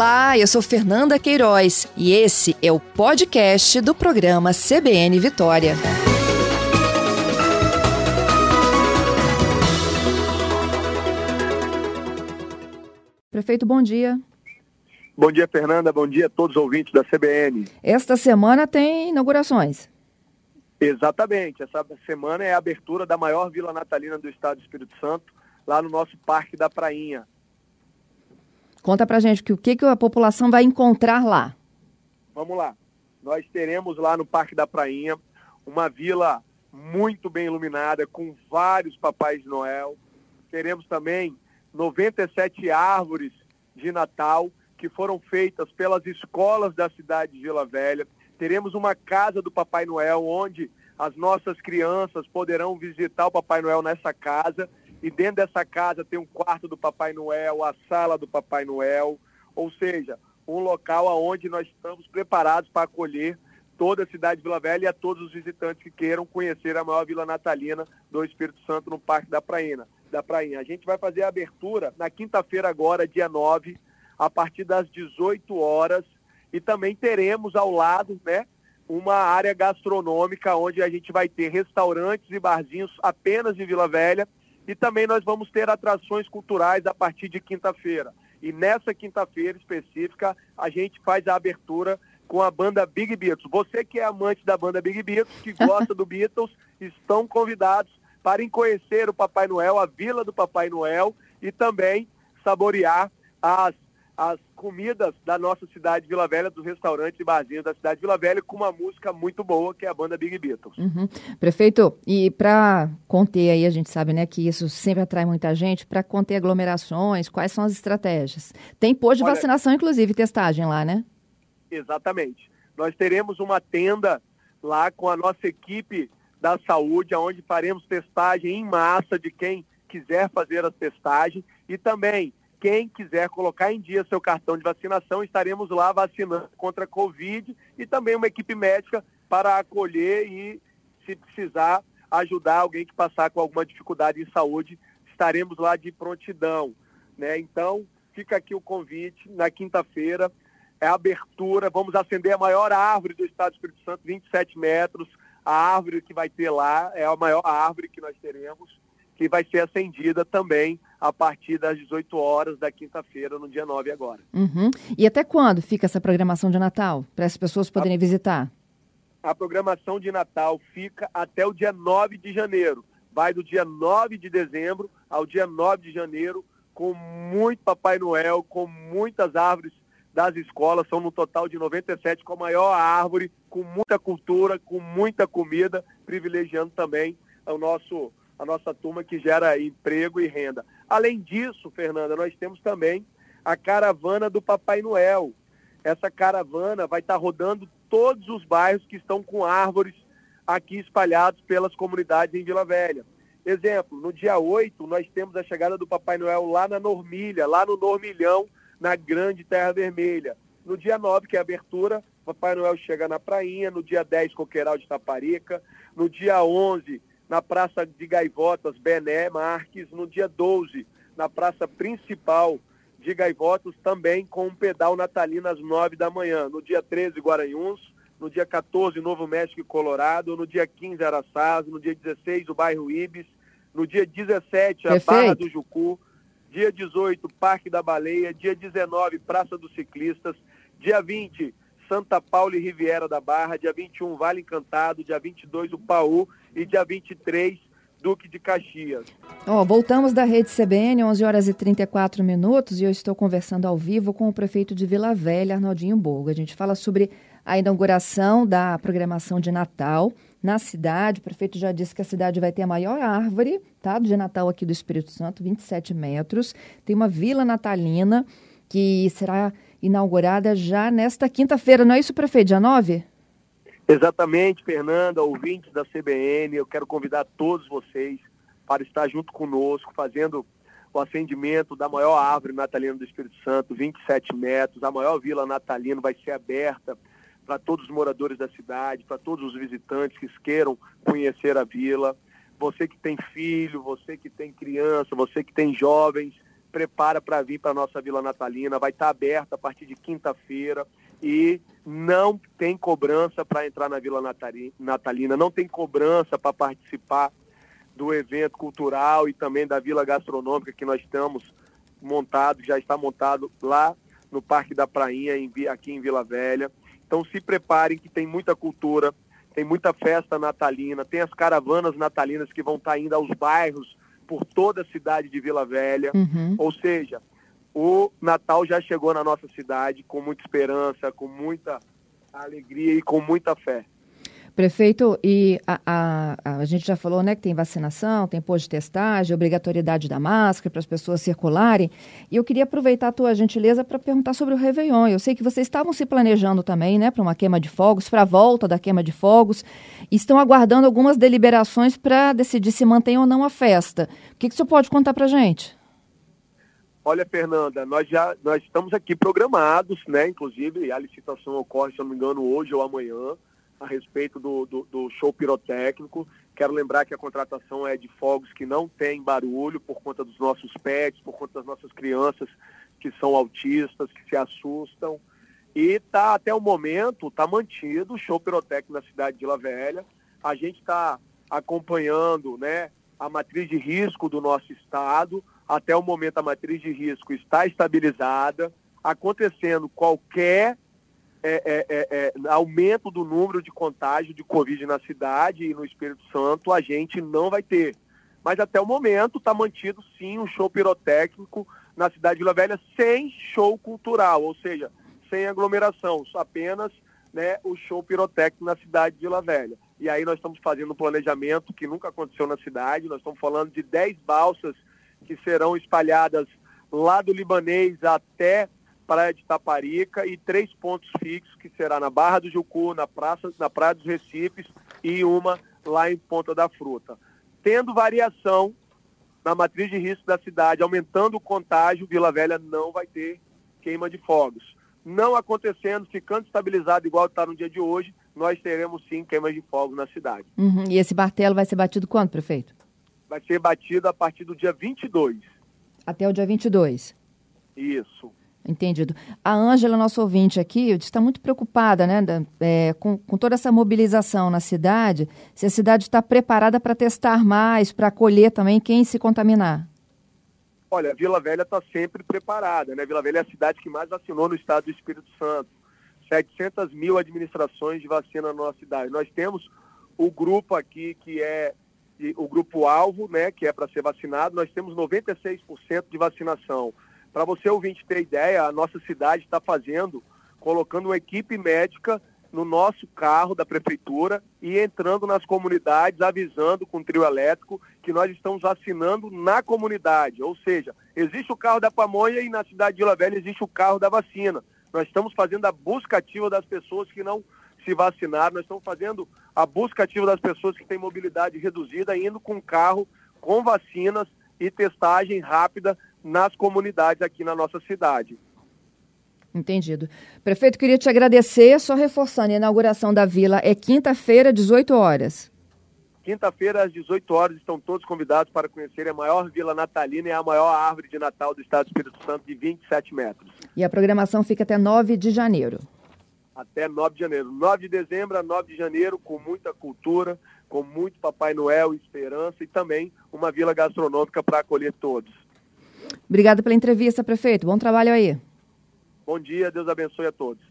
Olá, eu sou Fernanda Queiroz e esse é o podcast do programa CBN Vitória. Prefeito, bom dia. Bom dia, Fernanda. Bom dia a todos os ouvintes da CBN. Esta semana tem inaugurações. Exatamente. Essa semana é a abertura da maior vila natalina do estado do Espírito Santo, lá no nosso Parque da Prainha. Conta pra gente que, o que, que a população vai encontrar lá. Vamos lá. Nós teremos lá no Parque da Prainha uma vila muito bem iluminada, com vários Papais Noel. Teremos também 97 árvores de Natal que foram feitas pelas escolas da cidade de Vila Velha. Teremos uma casa do Papai Noel, onde as nossas crianças poderão visitar o Papai Noel nessa casa e dentro dessa casa tem um quarto do Papai Noel, a sala do Papai Noel, ou seja, um local onde nós estamos preparados para acolher toda a cidade de Vila Velha e a todos os visitantes que queiram conhecer a maior vila natalina do Espírito Santo no Parque da Prainha. Da Prainha. A gente vai fazer a abertura na quinta-feira agora, dia 9, a partir das 18 horas, e também teremos ao lado, né, uma área gastronômica onde a gente vai ter restaurantes e barzinhos apenas de Vila Velha e também nós vamos ter atrações culturais a partir de quinta-feira. E nessa quinta-feira específica, a gente faz a abertura com a banda Big Beatles. Você que é amante da banda Big Beatles, que gosta do Beatles, estão convidados para conhecer o Papai Noel, a Vila do Papai Noel e também saborear as as comidas da nossa cidade Vila Velha, dos restaurantes e barzinhos da cidade Vila Velha, com uma música muito boa, que é a banda Big Beatles. Uhum. Prefeito, e para conter aí, a gente sabe né, que isso sempre atrai muita gente, para conter aglomerações, quais são as estratégias? Tem posto de Olha, vacinação, inclusive, testagem lá, né? Exatamente. Nós teremos uma tenda lá com a nossa equipe da saúde, onde faremos testagem em massa de quem quiser fazer a testagem e também quem quiser colocar em dia seu cartão de vacinação, estaremos lá vacinando contra a Covid e também uma equipe médica para acolher e, se precisar, ajudar alguém que passar com alguma dificuldade em saúde, estaremos lá de prontidão. Né? Então, fica aqui o convite, na quinta-feira, é abertura, vamos acender a maior árvore do estado do Espírito Santo, 27 metros, a árvore que vai ter lá é a maior árvore que nós teremos, que vai ser acendida também a partir das 18 horas da quinta-feira, no dia 9 agora. Uhum. E até quando fica essa programação de Natal, para as pessoas poderem a, visitar? A programação de Natal fica até o dia 9 de janeiro. Vai do dia 9 de dezembro ao dia 9 de janeiro, com muito Papai Noel, com muitas árvores das escolas, são no total de 97, com a maior árvore, com muita cultura, com muita comida, privilegiando também o nosso a nossa turma que gera emprego e renda. Além disso, Fernanda, nós temos também a caravana do Papai Noel. Essa caravana vai estar rodando todos os bairros que estão com árvores aqui espalhados pelas comunidades em Vila Velha. Exemplo, no dia 8, nós temos a chegada do Papai Noel lá na Normilha, lá no Normilhão, na Grande Terra Vermelha. No dia 9, que é a abertura, Papai Noel chega na Prainha. No dia 10, Coqueiral de Taparica. No dia 11, na Praça de Gaivotas, Bené Marques, no dia 12, na Praça Principal de Gaivotas, também com um pedal natalino às 9 da manhã. No dia 13, Guaranhuns, no dia 14, Novo México e Colorado, no dia 15, Araçás, no dia 16, o bairro Ibis, no dia 17, a Perfeito. Barra do Jucu, dia 18, Parque da Baleia, dia 19, Praça dos Ciclistas, dia 20, Santa Paula e Riviera da Barra, dia 21, Vale Encantado, dia 22, o Paú e dia 23, Duque de Caxias. Oh, voltamos da rede CBN, 11 horas e 34 minutos, e eu estou conversando ao vivo com o prefeito de Vila Velha, Arnaldinho Borgo. A gente fala sobre a inauguração da programação de Natal na cidade. O prefeito já disse que a cidade vai ter a maior árvore tá, de Natal aqui do Espírito Santo, 27 metros. Tem uma vila natalina que será inaugurada já nesta quinta-feira, não é isso, prefeito? Dia 9? Exatamente, Fernanda, ouvintes da CBN, eu quero convidar todos vocês para estar junto conosco, fazendo o acendimento da maior árvore natalina do Espírito Santo, 27 metros. A maior vila natalina vai ser aberta para todos os moradores da cidade, para todos os visitantes que queiram conhecer a vila. Você que tem filho, você que tem criança, você que tem jovens, prepara para vir para a nossa Vila Natalina, vai estar tá aberta a partir de quinta-feira. E não tem cobrança para entrar na Vila Natalina, não tem cobrança para participar do evento cultural e também da Vila Gastronômica que nós estamos montado, já está montado lá no Parque da Prainha, em, aqui em Vila Velha. Então se preparem que tem muita cultura, tem muita festa natalina, tem as caravanas natalinas que vão estar tá indo aos bairros por toda a cidade de Vila Velha. Uhum. Ou seja, o Natal já chegou na nossa cidade com muita esperança, com muita alegria e com muita fé. Prefeito, e a, a, a, gente já falou né, que tem vacinação, tem posto de testagem, obrigatoriedade da máscara para as pessoas circularem. E eu queria aproveitar a tua gentileza para perguntar sobre o Réveillon. Eu sei que vocês estavam se planejando também né, para uma queima de fogos, para a volta da queima de fogos, e estão aguardando algumas deliberações para decidir se mantém ou não a festa. O que, que o senhor pode contar para a gente? Olha, Fernanda, nós já nós estamos aqui programados, né? Inclusive, a licitação ocorre, se não me engano, hoje ou amanhã a respeito do, do, do, show pirotécnico. Quero lembrar que a contratação é de fogos que não tem barulho por conta dos nossos pets, por conta das nossas crianças que são autistas, que se assustam. E tá até o momento, está mantido o show pirotécnico na cidade de Vila Velha. A gente está acompanhando né, a matriz de risco do nosso estado. Até o momento a matriz de risco está estabilizada. Acontecendo qualquer é, é, é, é, aumento do número de contágio de Covid na cidade e no Espírito Santo, a gente não vai ter. Mas até o momento está mantido sim um show pirotécnico na cidade de Vila Velha sem show cultural, ou seja, sem aglomeração, apenas né, o show pirotécnico na cidade de Vila Velha. E aí nós estamos fazendo um planejamento que nunca aconteceu na cidade, nós estamos falando de 10 balsas que serão espalhadas lá do Libanês até Praia de Taparica e três pontos fixos, que será na Barra do Jucu, na, praça, na Praia dos Recifes e uma lá em Ponta da Fruta. Tendo variação na matriz de risco da cidade, aumentando o contágio, Vila Velha não vai ter queima de fogos. Não acontecendo, ficando estabilizado igual está no dia de hoje, nós teremos sim queima de fogos na cidade. Uhum. E esse martelo vai ser batido quando, prefeito? Vai ser batido a partir do dia 22. Até o dia 22? Isso. Entendido. A Ângela, nosso ouvinte aqui, está muito preocupada né, é, com, com, toda essa mobilização na cidade, se a cidade está preparada para testar mais, para acolher também quem se contaminar. Olha, Vila Velha está sempre preparada. Né? Vila Velha é a cidade que mais vacinou no estado do Espírito Santo. 700 mil administrações de vacina na nossa cidade. Nós temos o grupo aqui que é o grupo alvo, né, que é para ser vacinado. Nós temos 96% de vacinação. Para você ouvinte ter ideia, a nossa cidade está fazendo, colocando uma equipe médica no nosso carro da prefeitura e entrando nas comunidades, avisando com trio elétrico que nós estamos vacinando na comunidade. Ou seja, existe o carro da pamonha e na cidade de Vila Velha existe o carro da vacina. Nós estamos fazendo a busca ativa das pessoas que não se vacinaram, nós estamos fazendo a busca ativa das pessoas que têm mobilidade reduzida, indo com carro com vacinas e testagem rápida nas comunidades aqui na nossa cidade. Entendido. Prefeito, queria te agradecer, só reforçando, a inauguração da vila é quinta-feira, 18 horas. Quinta-feira, às 18 horas, estão todos convidados para conhecer a maior vila natalina e a maior árvore de Natal do Estado do Espírito Santo, de 27 metros. E a programação fica até 9 de janeiro. Até 9 de janeiro. 9 de dezembro a 9 de janeiro, com muita cultura, com muito Papai Noel, esperança e também uma vila gastronômica para acolher todos. Obrigada pela entrevista, prefeito. Bom trabalho aí. Bom dia, Deus abençoe a todos.